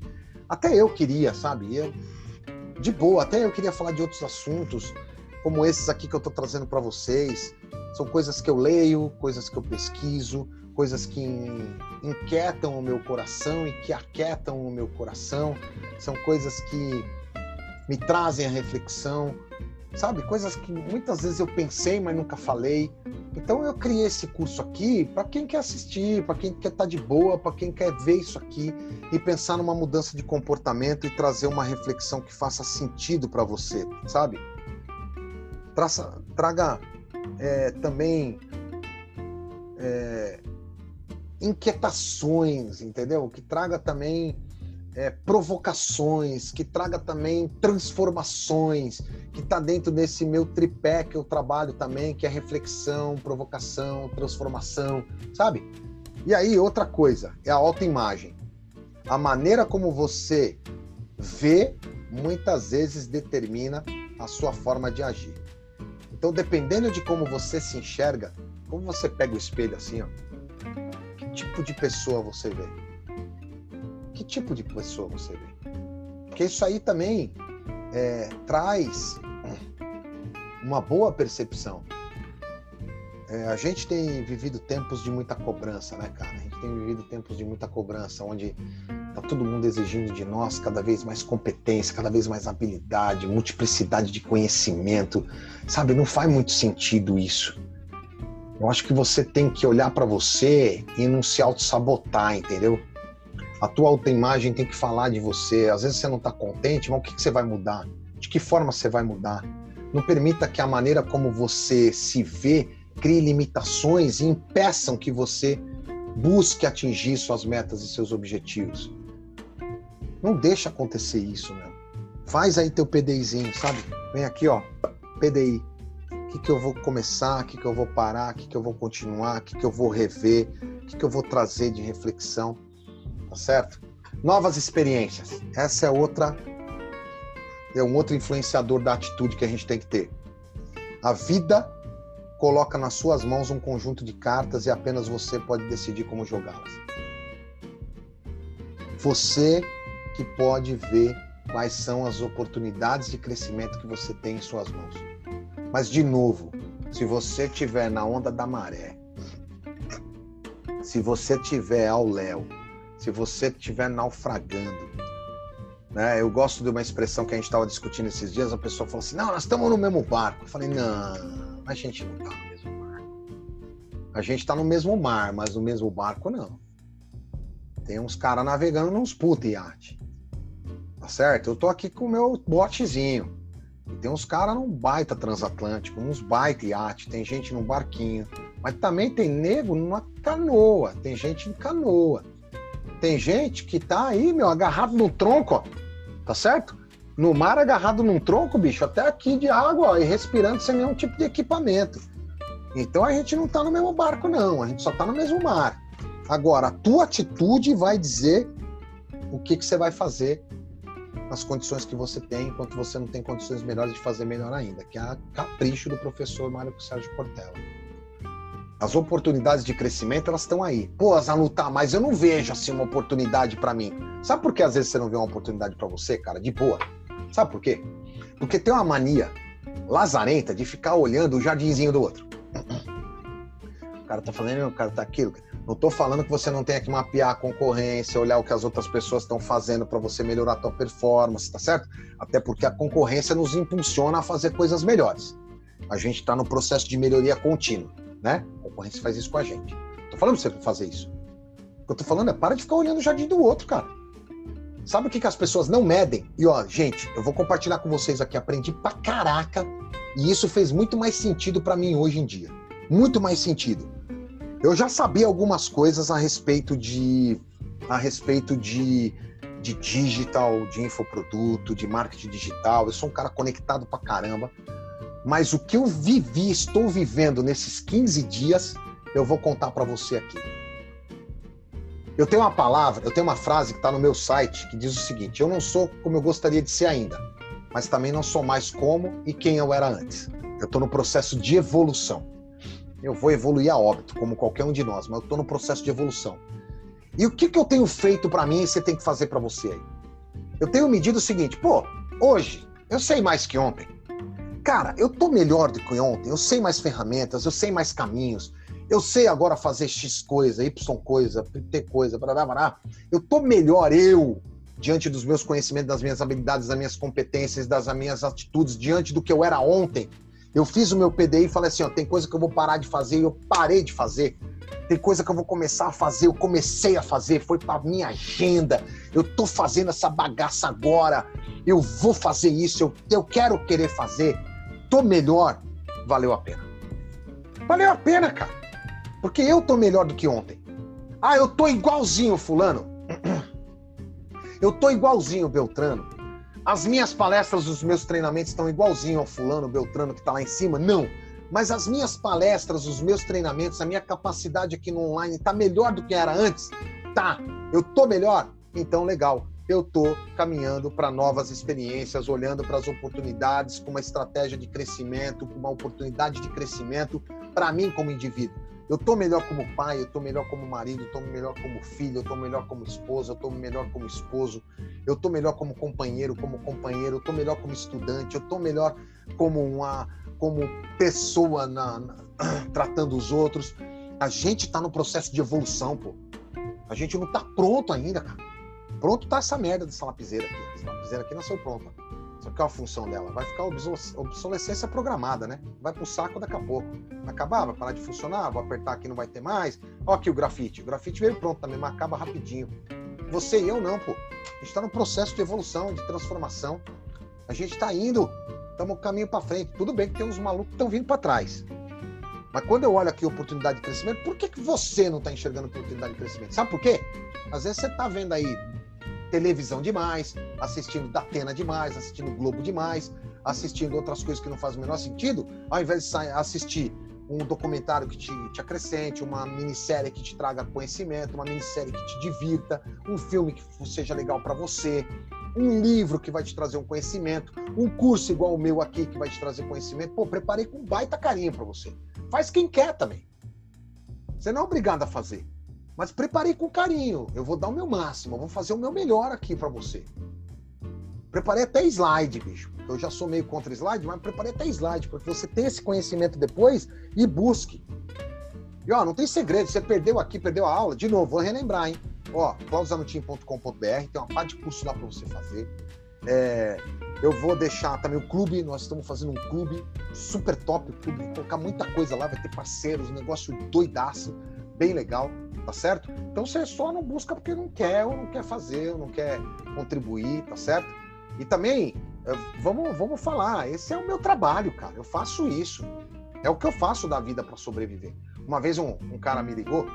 Até eu queria, sabe? Eu, de boa, até eu queria falar de outros assuntos, como esses aqui que eu estou trazendo para vocês. São coisas que eu leio, coisas que eu pesquiso, coisas que inquietam o meu coração e que aquietam o meu coração, são coisas que me trazem a reflexão, sabe? Coisas que muitas vezes eu pensei, mas nunca falei. Então eu criei esse curso aqui para quem quer assistir, para quem quer estar tá de boa, para quem quer ver isso aqui e pensar numa mudança de comportamento e trazer uma reflexão que faça sentido para você, sabe? Traça, traga é, também é, inquietações, entendeu? Que traga também é, provocações, que traga também transformações, que está dentro desse meu tripé que eu trabalho também, que é reflexão, provocação, transformação, sabe? E aí, outra coisa, é a autoimagem. A maneira como você vê, muitas vezes determina a sua forma de agir. Então, dependendo de como você se enxerga, como você pega o espelho assim, ó, tipo de pessoa você vê? Que tipo de pessoa você vê? Porque isso aí também é, traz uma boa percepção. é, a gente tem vivido tempos de muita cobrança, né, cara? A gente tem vivido tempos de muita cobrança, onde tá todo mundo exigindo de nós cada vez mais competência, cada vez mais habilidade, multiplicidade de conhecimento, sabe? Não faz muito sentido isso. Eu acho que você tem que olhar para você e não se auto-sabotar, entendeu? A tua autoimagem tem que falar de você. Às vezes você não está contente, mas o que, que você vai mudar? De que forma você vai mudar? Não permita que a maneira como você se vê crie limitações e impeçam que você busque atingir suas metas e seus objetivos. Não deixa acontecer isso, meu. Faz aí teu PDIzinho, sabe? Vem aqui, ó, PDI. Que, que eu vou começar, o que, que eu vou parar, o que, que eu vou continuar, o que, que eu vou rever, o que, que eu vou trazer de reflexão, tá certo? Novas experiências. Essa é outra é um outro influenciador da atitude que a gente tem que ter. A vida coloca nas suas mãos um conjunto de cartas e apenas você pode decidir como jogá-las. Você que pode ver quais são as oportunidades de crescimento que você tem em suas mãos. Mas, de novo, se você estiver na onda da maré, se você estiver ao léu, se você estiver naufragando, né? Eu gosto de uma expressão que a gente estava discutindo esses dias, a pessoa falou assim, não, nós estamos no mesmo barco. Eu falei, não, a gente não está no mesmo barco. A gente está no mesmo mar, mas no mesmo barco não. Tem uns caras navegando nos puta iate. Tá certo? Eu tô aqui com o meu botezinho. E tem uns caras num baita transatlântico, uns baita iate, tem gente num barquinho. Mas também tem nego numa canoa, tem gente em canoa. Tem gente que tá aí, meu, agarrado no tronco, ó tá certo? No mar agarrado num tronco, bicho, até aqui de água, ó, e respirando sem nenhum tipo de equipamento. Então a gente não tá no mesmo barco, não, a gente só tá no mesmo mar. Agora, a tua atitude vai dizer o que, que você vai fazer nas condições que você tem, enquanto você não tem condições melhores de fazer melhor ainda, que é a capricho do professor Mário Sérgio Cortella. As oportunidades de crescimento, elas estão aí. Pô, tá, mas eu não vejo assim uma oportunidade para mim. Sabe por que às vezes você não vê uma oportunidade para você, cara? De boa. Sabe por quê? Porque tem uma mania lazarenta de ficar olhando o jardinzinho do outro. O cara tá falando, o cara tá aquilo. Não tô falando que você não tenha que mapear a concorrência, olhar o que as outras pessoas estão fazendo para você melhorar a tua performance, tá certo? Até porque a concorrência nos impulsiona a fazer coisas melhores. A gente está no processo de melhoria contínua né? A concorrência faz isso com a gente. Tô falando pra você fazer isso. O que eu tô falando é para de ficar olhando o jardim do outro, cara. Sabe o que, que as pessoas não medem? E ó, gente, eu vou compartilhar com vocês aqui, aprendi pra caraca, e isso fez muito mais sentido para mim hoje em dia. Muito mais sentido. Eu já sabia algumas coisas a respeito de a respeito de, de digital, de infoproduto, de marketing digital. Eu sou um cara conectado pra caramba. Mas o que eu vivi, estou vivendo nesses 15 dias, eu vou contar para você aqui. Eu tenho uma palavra, eu tenho uma frase que está no meu site que diz o seguinte: eu não sou como eu gostaria de ser ainda, mas também não sou mais como e quem eu era antes. Eu estou no processo de evolução. Eu vou evoluir a óbito, como qualquer um de nós, mas eu estou no processo de evolução. E o que, que eu tenho feito para mim e você tem que fazer para você aí? Eu tenho medido o seguinte: pô, hoje eu sei mais que ontem. Cara, eu tô melhor do que ontem, eu sei mais ferramentas, eu sei mais caminhos, eu sei agora fazer X coisa, Y coisa, T coisa, blá, blá, blá. Eu tô melhor eu diante dos meus conhecimentos, das minhas habilidades, das minhas competências, das minhas atitudes, diante do que eu era ontem. Eu fiz o meu PDI e falei assim, ó, tem coisa que eu vou parar de fazer e eu parei de fazer. Tem coisa que eu vou começar a fazer, eu comecei a fazer, foi para minha agenda. Eu tô fazendo essa bagaça agora. Eu vou fazer isso, eu, eu quero querer fazer tô melhor, valeu a pena. Valeu a pena, cara. Porque eu tô melhor do que ontem. Ah, eu tô igualzinho fulano. Eu tô igualzinho Beltrano. As minhas palestras, os meus treinamentos estão igualzinho ao fulano Beltrano que tá lá em cima? Não. Mas as minhas palestras, os meus treinamentos, a minha capacidade aqui no online tá melhor do que era antes? Tá. Eu tô melhor? Então legal eu estou caminhando para novas experiências, olhando para as oportunidades, com uma estratégia de crescimento, com uma oportunidade de crescimento para mim como indivíduo. Eu estou melhor como pai, eu estou melhor como marido, eu estou melhor como filho, eu estou melhor como esposa, eu estou melhor como esposo, eu estou melhor como companheiro, como companheiro, eu estou melhor como estudante, eu estou melhor como uma como pessoa na, na tratando os outros. A gente está no processo de evolução, pô. A gente não está pronto ainda, cara. Pronto tá essa merda dessa lapiseira aqui. Essa lapiseira aqui nasceu pronta. Que é a função dela? Vai ficar obsolescência programada, né? Vai pro saco daqui a pouco. Vai acabar, vai parar de funcionar, vou apertar aqui não vai ter mais. Ó aqui o grafite. O grafite veio pronto também, mas acaba rapidinho. Você e eu não, pô. A gente tá no processo de evolução, de transformação. A gente tá indo, estamos caminho para frente. Tudo bem que tem uns malucos que estão vindo para trás. Mas quando eu olho aqui oportunidade de crescimento, por que, que você não está enxergando oportunidade de crescimento? Sabe por quê? Às vezes você está vendo aí televisão demais, assistindo Datena demais, assistindo Globo demais, assistindo outras coisas que não fazem o menor sentido, ao invés de assistir um documentário que te, te, acrescente, uma minissérie que te traga conhecimento, uma minissérie que te divirta, um filme que seja legal para você, um livro que vai te trazer um conhecimento, um curso igual o meu aqui que vai te trazer conhecimento. Pô, preparei com baita carinho para você. Faz quem quer também. Você não é obrigado a fazer. Mas preparei com carinho. Eu vou dar o meu máximo, eu vou fazer o meu melhor aqui para você. Preparei até slide, bicho. Eu já sou meio contra slide, mas preparei até slide, porque você tem esse conhecimento depois e busque. E ó, não tem segredo, você perdeu aqui, perdeu a aula, de novo, vou relembrar, hein? Ó, claudizanutim.com.br, tem uma parte de curso lá para você fazer. É, eu vou deixar também o clube, nós estamos fazendo um clube super top, o clube, vou colocar muita coisa lá, vai ter parceiros, um negócio doidaço, bem legal tá certo? Então você só não busca porque não quer, ou não quer fazer, ou não quer contribuir, tá certo? E também, eh, vamos, vamos falar, esse é o meu trabalho, cara, eu faço isso. É o que eu faço da vida para sobreviver. Uma vez um, um, cara me ligou,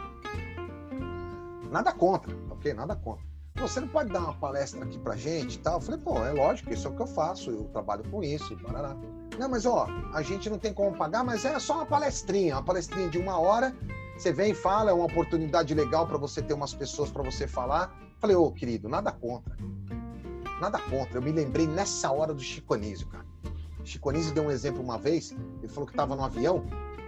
nada contra, ok? Nada contra. Você não pode dar uma palestra aqui pra gente e tal? Eu falei, pô, é lógico, isso é o que eu faço, eu trabalho com isso, barará. Não, mas ó, a gente não tem como pagar, mas é só uma palestrinha, uma palestrinha de uma hora você vem e fala, é uma oportunidade legal para você ter umas pessoas para você falar. Falei, ô, querido, nada contra. Nada contra. Eu me lembrei nessa hora do Chico Anísio, cara. Chico Anísio deu um exemplo uma vez, ele falou que estava no avião.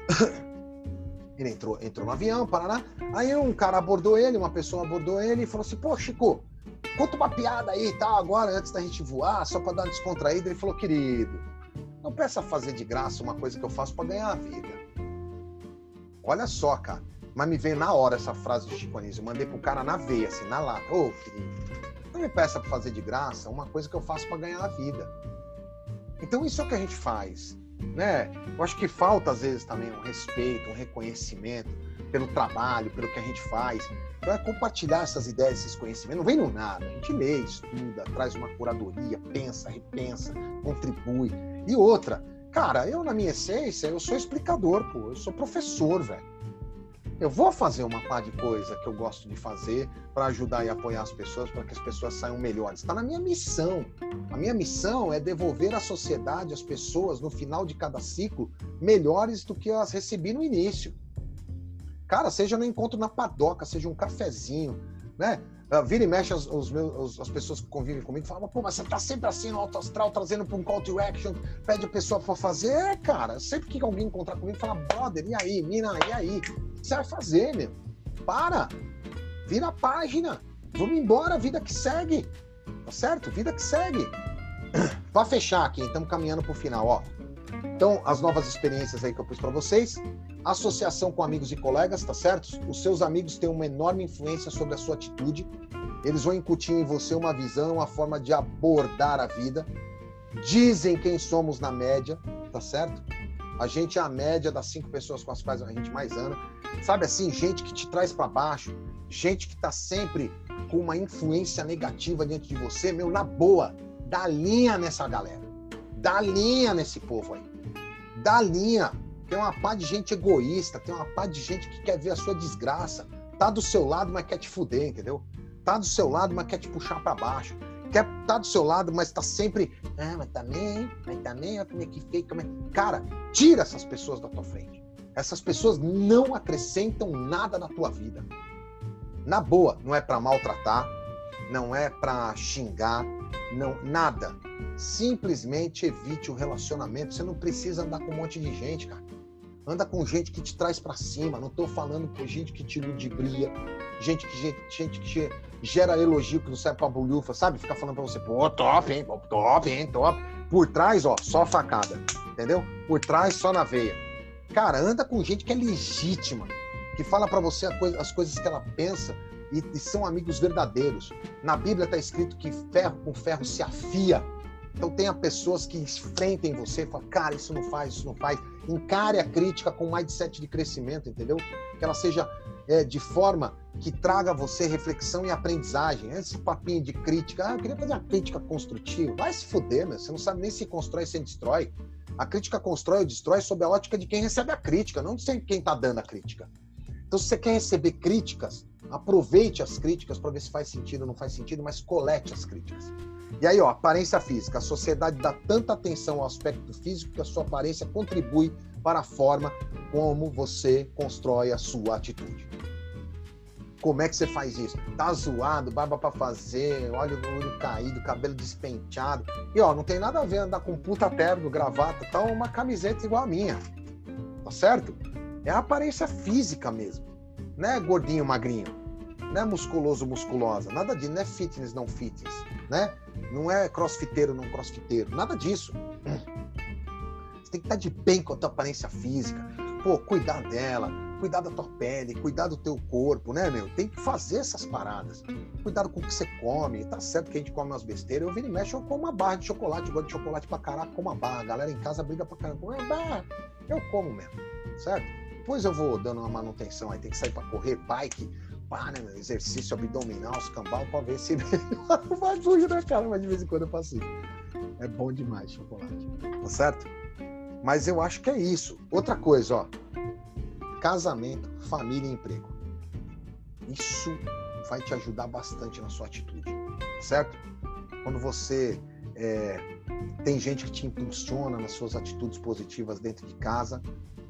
ele entrou, entrou no avião, Paraná. Aí um cara abordou ele, uma pessoa abordou ele e falou assim: pô, Chico, conta uma piada aí e tal, agora, antes da gente voar, só para dar uma descontraída. Ele falou: querido, não peça fazer de graça uma coisa que eu faço para ganhar a vida. Olha só, cara. Mas me veio na hora essa frase de Chico Anísio. Eu mandei pro cara na veia, assim, na lata. Ô, querido, não me peça pra fazer de graça uma coisa que eu faço para ganhar a vida. Então isso é o que a gente faz, né? Eu acho que falta às vezes também um respeito, um reconhecimento pelo trabalho, pelo que a gente faz. Então é compartilhar essas ideias, esses conhecimentos. Não vem no nada. A gente lê, estuda, traz uma curadoria, pensa, repensa, contribui. E outra, Cara, eu, na minha essência, eu sou explicador, pô. Eu sou professor, velho. Eu vou fazer uma par de coisa que eu gosto de fazer para ajudar e apoiar as pessoas, para que as pessoas saiam melhores. Está na minha missão. A minha missão é devolver à sociedade, às pessoas, no final de cada ciclo, melhores do que elas recebi no início. Cara, seja no encontro na padoca, seja um cafezinho, né? Uh, vira e mexe os, os meus, as pessoas que convivem comigo falam, pô, mas você tá sempre assim no alto astral, trazendo para um call to action, pede a pessoa para fazer. É, cara, sempre que alguém encontrar comigo, fala, brother, e aí, mina, e aí? Vai fazer, meu? Para! Vira a página! Vamos embora, vida que segue! Tá certo? Vida que segue! Para fechar aqui, estamos caminhando para o final, ó. Então, as novas experiências aí que eu pus para vocês, associação com amigos e colegas, tá certo? Os seus amigos têm uma enorme influência sobre a sua atitude. Eles vão incutir em você uma visão, uma forma de abordar a vida. Dizem quem somos na média, tá certo? A gente é a média das cinco pessoas com as quais a gente mais anda. Sabe assim, gente que te traz para baixo, gente que tá sempre com uma influência negativa diante de você, meu, na boa, dá linha nessa galera. Dá linha nesse povo aí. Dá linha tem uma pá de gente egoísta, tem uma pá de gente que quer ver a sua desgraça. Tá do seu lado, mas quer te fuder, entendeu? Tá do seu lado, mas quer te puxar para baixo. Quer tá do seu lado, mas tá sempre. Ah, mas também, mas também, olha como é que feio. Como é... Cara, tira essas pessoas da tua frente. Essas pessoas não acrescentam nada na tua vida. Na boa, não é para maltratar, não é para xingar, não nada. Simplesmente evite o relacionamento. Você não precisa andar com um monte de gente, cara. Anda com gente que te traz para cima. Não estou falando com gente que te ludibria, gente que, gente, gente que gera elogio que não serve pra bolhufa, sabe? Fica falando para você, pô, top, hein? Top, hein? Top. Por trás, ó, só facada. Entendeu? Por trás, só na veia. Cara, anda com gente que é legítima, que fala para você as coisas que ela pensa e, e são amigos verdadeiros. Na Bíblia está escrito que ferro com ferro se afia. Então tenha pessoas que enfrentem você falem, cara, isso não faz, isso não faz. Encare a crítica com mindset de crescimento, entendeu? Que ela seja é, de forma que traga a você reflexão e aprendizagem. Esse papinho de crítica, ah, eu queria fazer uma crítica construtiva. Vai se fuder, meu. Você não sabe nem se constrói, se destrói. A crítica constrói ou destrói sob a ótica de quem recebe a crítica, não de quem está dando a crítica. Então, se você quer receber críticas, aproveite as críticas para ver se faz sentido ou não faz sentido, mas colete as críticas. E aí, ó, aparência física. A sociedade dá tanta atenção ao aspecto físico que a sua aparência contribui para a forma como você constrói a sua atitude. Como é que você faz isso? Tá zoado, barba para fazer, olho no olho caído, cabelo despenteado. E ó, não tem nada a ver andar com puta terno, gravata, tal, uma camiseta igual a minha. Tá certo? É a aparência física mesmo. Não é gordinho, magrinho. Não é musculoso, musculosa. Nada disso. Não é fitness, não fitness. Né? Não é crossfiteiro, não crossfiteiro. Nada disso. Você tem que estar de bem com a tua aparência física. Pô, cuidar dela, cuidar da tua pele, cuidar do teu corpo, né, meu? Tem que fazer essas paradas. Cuidado com o que você come. Tá certo que a gente come umas besteiras. Eu viro e mexo, eu como uma barra de chocolate. Gosto de chocolate pra caraca, como uma barra. A galera em casa briga pra caramba. Uma barra. Eu como mesmo, certo? Depois eu vou dando uma manutenção aí. Tem que sair pra correr, bike, né, meu? Exercício abdominal, escambau, pra ver se não vai fugir da cara, mas de vez em quando eu faço isso. É bom demais chocolate. Tá certo? Mas eu acho que é isso. Outra coisa, ó casamento, família e emprego. Isso vai te ajudar bastante na sua atitude, certo? Quando você é, tem gente que te impulsiona nas suas atitudes positivas dentro de casa,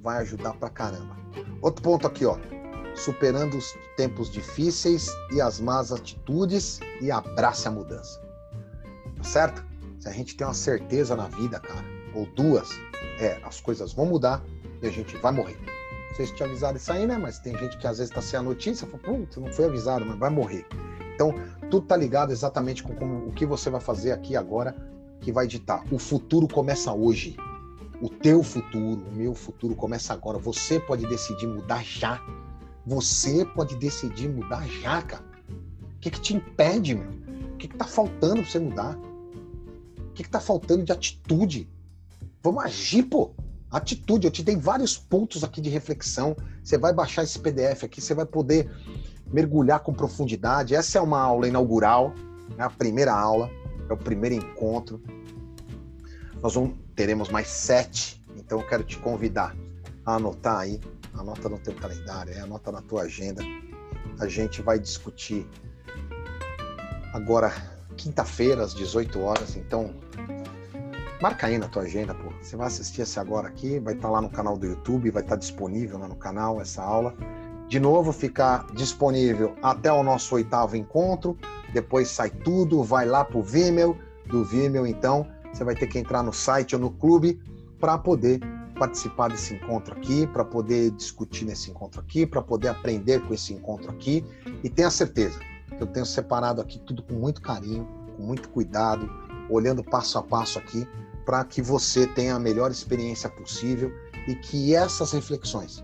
vai ajudar pra caramba. Outro ponto aqui, ó. Superando os tempos difíceis e as más atitudes e abrace a mudança. Tá certo? Se a gente tem uma certeza na vida, cara, ou duas, é, as coisas vão mudar e a gente vai morrer. Não sei se te avisaram isso aí, né? Mas tem gente que às vezes está sem a notícia, fala, putz, não foi avisado, mas vai morrer. Então, tudo tá ligado exatamente com como, o que você vai fazer aqui agora, que vai ditar. O futuro começa hoje. O teu futuro, o meu futuro começa agora. Você pode decidir mudar já. Você pode decidir mudar já, cara. O que, que te impede, meu? O que, que tá faltando para você mudar? O que, que tá faltando de atitude? Vamos agir, pô atitude. Eu te dei vários pontos aqui de reflexão. Você vai baixar esse PDF aqui, você vai poder mergulhar com profundidade. Essa é uma aula inaugural, é a primeira aula, é o primeiro encontro. Nós vamos, teremos mais sete, então eu quero te convidar a anotar aí, anota no teu calendário, anota na tua agenda. A gente vai discutir agora quinta-feira às 18 horas, então marca aí na tua agenda, pô. Você vai assistir esse agora aqui, vai estar tá lá no canal do YouTube, vai estar tá disponível lá no canal essa aula. De novo, ficar disponível até o nosso oitavo encontro. Depois sai tudo, vai lá pro Vimeo. Do Vimeo, então, você vai ter que entrar no site ou no clube para poder participar desse encontro aqui, para poder discutir nesse encontro aqui, para poder aprender com esse encontro aqui. E tenha certeza que eu tenho separado aqui tudo com muito carinho, com muito cuidado, olhando passo a passo aqui para que você tenha a melhor experiência possível e que essas reflexões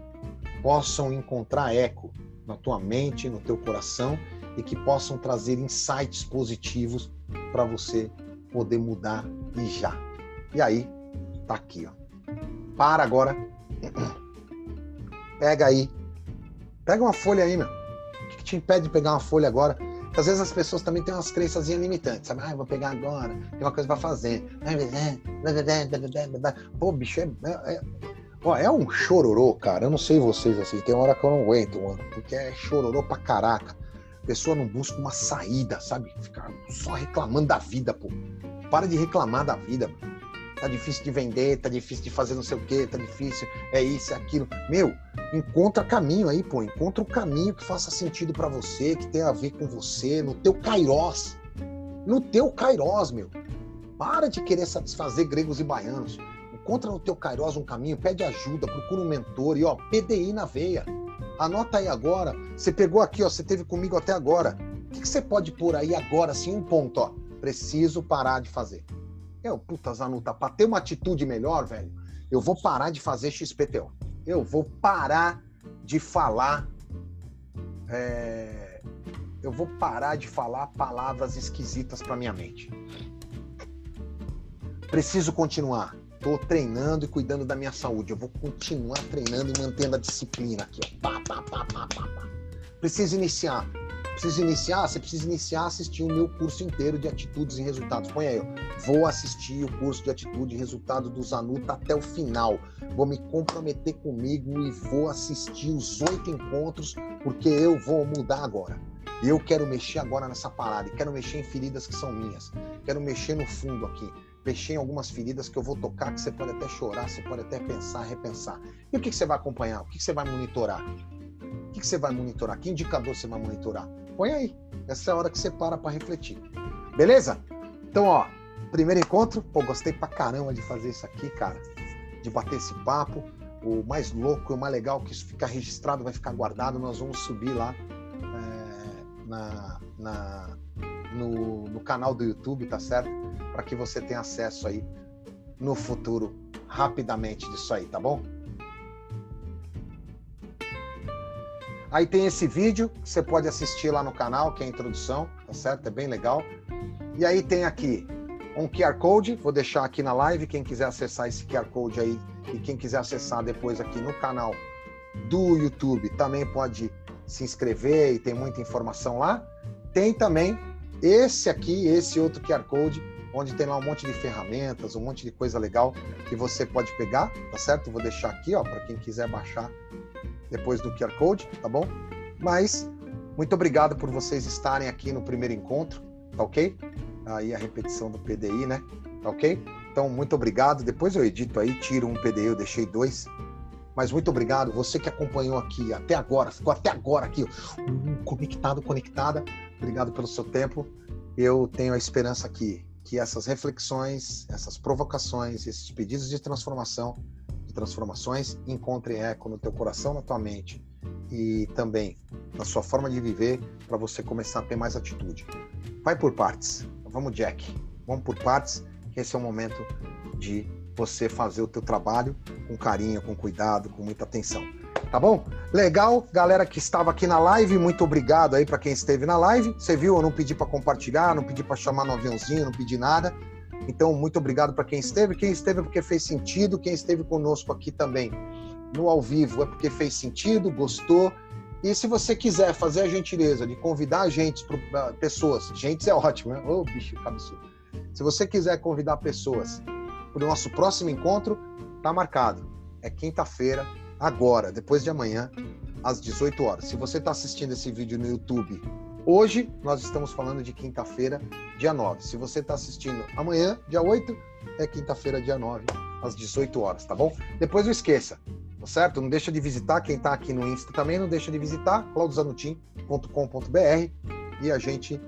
possam encontrar eco na tua mente, no teu coração e que possam trazer insights positivos para você poder mudar e já. E aí, tá aqui, ó. Para agora. Pega aí. Pega uma folha aí, meu. O que te impede de pegar uma folha agora? Às vezes as pessoas também têm umas crenças limitantes, sabe? Ah, vou pegar agora, tem uma coisa para fazer. Pô, bicho, é, é, é, ó, é um chororô, cara. Eu não sei vocês, assim, tem hora que eu não aguento, mano, porque é chororô pra caraca. A pessoa não busca uma saída, sabe? Ficar só reclamando da vida, pô. Para de reclamar da vida, mano tá difícil de vender, tá difícil de fazer não sei o que, tá difícil, é isso, é aquilo. Meu, encontra caminho aí, pô, encontra um caminho que faça sentido para você, que tenha a ver com você, no teu kairós. No teu kairós, meu. Para de querer satisfazer gregos e baianos. Encontra no teu kairós um caminho, pede ajuda, procura um mentor e ó, PDI na veia. Anota aí agora. Você pegou aqui, ó, você teve comigo até agora. O que, que você pode pôr aí agora, assim, um ponto, ó? Preciso parar de fazer. Eu, puta, Zanuta, pra ter uma atitude melhor, velho, eu vou parar de fazer XPTO. eu vou parar de falar. É, eu vou parar de falar palavras esquisitas para minha mente. Preciso continuar. Estou treinando e cuidando da minha saúde. Eu vou continuar treinando e mantendo a disciplina aqui. Ó. Pá, pá, pá. Preciso iniciar. Preciso iniciar? Você precisa iniciar a assistir o meu curso inteiro de atitudes e resultados. Põe aí, ó. Vou assistir o curso de atitude e resultado do Zanuta até o final. Vou me comprometer comigo e vou assistir os oito encontros, porque eu vou mudar agora. Eu quero mexer agora nessa parada quero mexer em feridas que são minhas. Quero mexer no fundo aqui mexer em algumas feridas que eu vou tocar, que você pode até chorar, você pode até pensar, repensar. E o que, você vai acompanhar? O que, você vai monitorar? O que você vai monitorar? Que indicador você vai monitorar? Põe aí. Essa é a hora que você para para refletir. Beleza? Então, ó, primeiro encontro. Pô, gostei pra caramba de fazer isso aqui, cara. De bater esse papo. O mais louco e o mais legal que isso fica registrado, vai ficar guardado. Nós vamos subir lá é, na, na, no, no canal do YouTube, tá certo? Para que você tenha acesso aí no futuro rapidamente disso aí, tá bom? Aí tem esse vídeo que você pode assistir lá no canal, que é a introdução, tá certo? É bem legal. E aí tem aqui um QR Code, vou deixar aqui na live, quem quiser acessar esse QR Code aí e quem quiser acessar depois aqui no canal do YouTube, também pode se inscrever e tem muita informação lá. Tem também esse aqui, esse outro QR Code, onde tem lá um monte de ferramentas, um monte de coisa legal que você pode pegar, tá certo? Vou deixar aqui, ó, para quem quiser baixar depois do QR Code, tá bom? Mas muito obrigado por vocês estarem aqui no primeiro encontro, tá ok? Aí a repetição do PDI, né? Tá ok? Então, muito obrigado. Depois eu edito aí, tiro um PDI, eu deixei dois. Mas muito obrigado, você que acompanhou aqui até agora, ficou até agora aqui, uh, conectado, conectada. Obrigado pelo seu tempo. Eu tenho a esperança aqui que essas reflexões, essas provocações, esses pedidos de transformação, de transformações, encontrem eco no teu coração, na tua mente e também na sua forma de viver para você começar a ter mais atitude. Vai por partes. Vamos, Jack. Vamos por partes, esse é o momento de você fazer o teu trabalho com carinho, com cuidado, com muita atenção. Tá bom? Legal, galera que estava aqui na live, muito obrigado aí para quem esteve na live. Você viu, eu não pedi para compartilhar, não pedi para chamar no aviãozinho, não pedi nada. Então, muito obrigado para quem esteve. Quem esteve é porque fez sentido, quem esteve conosco aqui também no ao vivo é porque fez sentido, gostou. E se você quiser fazer a gentileza de convidar gente, pessoas, gente é ótimo, né? Ô, oh, bicho, cabeçudo. Se você quiser convidar pessoas para o nosso próximo encontro, tá marcado. É quinta-feira, agora, depois de amanhã, às 18 horas. Se você está assistindo esse vídeo no YouTube hoje, nós estamos falando de quinta-feira, dia 9. Se você está assistindo amanhã, dia 8, é quinta-feira, dia 9, às 18 horas, tá bom? Depois não esqueça, tá certo? Não deixa de visitar, quem está aqui no Insta também, não deixa de visitar claudozanutim.com.br e a gente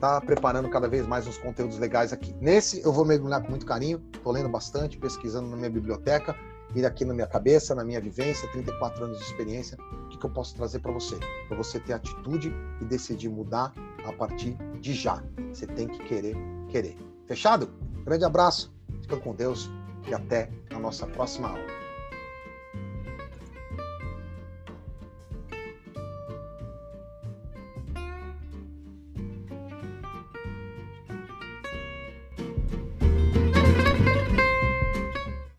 tá preparando cada vez mais uns conteúdos legais aqui. Nesse eu vou mergulhar com muito carinho, tô lendo bastante, pesquisando na minha biblioteca e aqui na minha cabeça, na minha vivência, 34 anos de experiência, que eu posso trazer para você? Para você ter atitude e decidir mudar a partir de já. Você tem que querer, querer. Fechado? Grande abraço, fica com Deus e até a nossa próxima aula.